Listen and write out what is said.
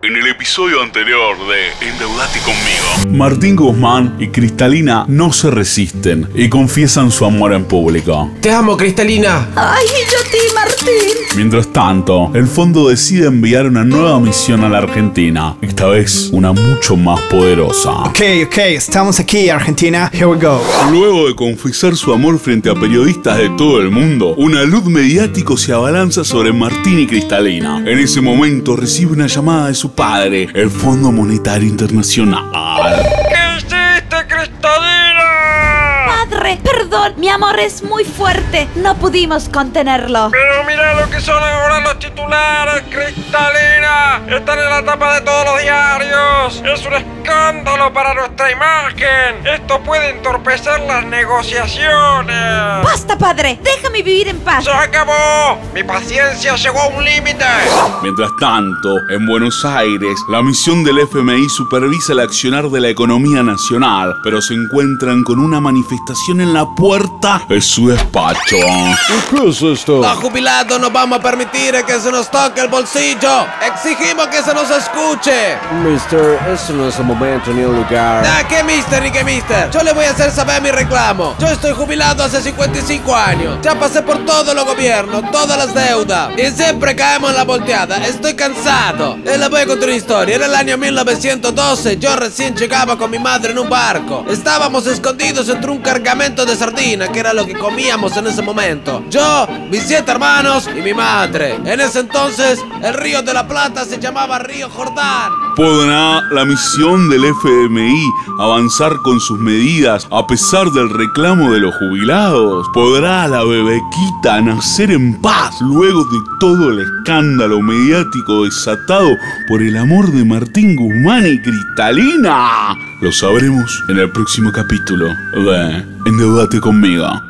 En el episodio anterior de Endeudate conmigo, Martín Guzmán y Cristalina no se resisten y confiesan su amor en público. Te amo, Cristalina. Ay, yo ti, Martín. Mientras tanto, el fondo decide enviar una nueva misión a la Argentina, esta vez una mucho más poderosa. Ok, ok, estamos aquí, Argentina. Here we go. Luego de confesar su amor frente a periodistas de todo el mundo, una luz mediático se abalanza sobre Martín y Cristalina. En ese momento recibe una llamada de su padre, el Fondo Monetario Internacional. ¿Qué hiciste, Cristalina? Perdón, mi amor es muy fuerte. No pudimos contenerlo. Pero mira lo que son ahora los titulares, Cristalina. Están en la tapa de todos los diarios. Es un escándalo para nuestra imagen. Esto puede entorpecer las negociaciones. Basta, padre. Déjame vivir en paz. ¡Se acabó! Mi paciencia llegó a un límite. Mientras tanto, en Buenos Aires, la misión del FMI supervisa el accionar de la economía nacional, pero se encuentran con una manifestación en la puerta de su despacho. ¿Qué es esto? Los jubilados no vamos a permitir que se nos toque el bolsillo. Exigimos que se nos escuche. Mister, este es el momento ni el lugar. Ah, ¿qué mister ni qué mister? Yo le voy a hacer saber mi reclamo. Yo estoy jubilado hace 55 años. Ya pasé por todos los gobiernos, todas las deudas. Y siempre caemos en la volteada. Estoy cansado. Y les voy a contar una historia. Era el año 1912. Yo recién llegaba con mi madre en un barco. Estábamos escondidos entre un cargamento de sardina, que era lo que comíamos en ese momento. Yo, mis siete hermanos y mi madre. En ese entonces, el río de la Plata se llamaba Río Jordán. ¿Podrá la misión del FMI avanzar con sus medidas a pesar del reclamo de los jubilados? ¿Podrá la bebequita nacer en paz luego de todo el escándalo mediático desatado por el amor de Martín Guzmán y Cristalina? Lo sabremos en el próximo capítulo de Endeudate conmigo.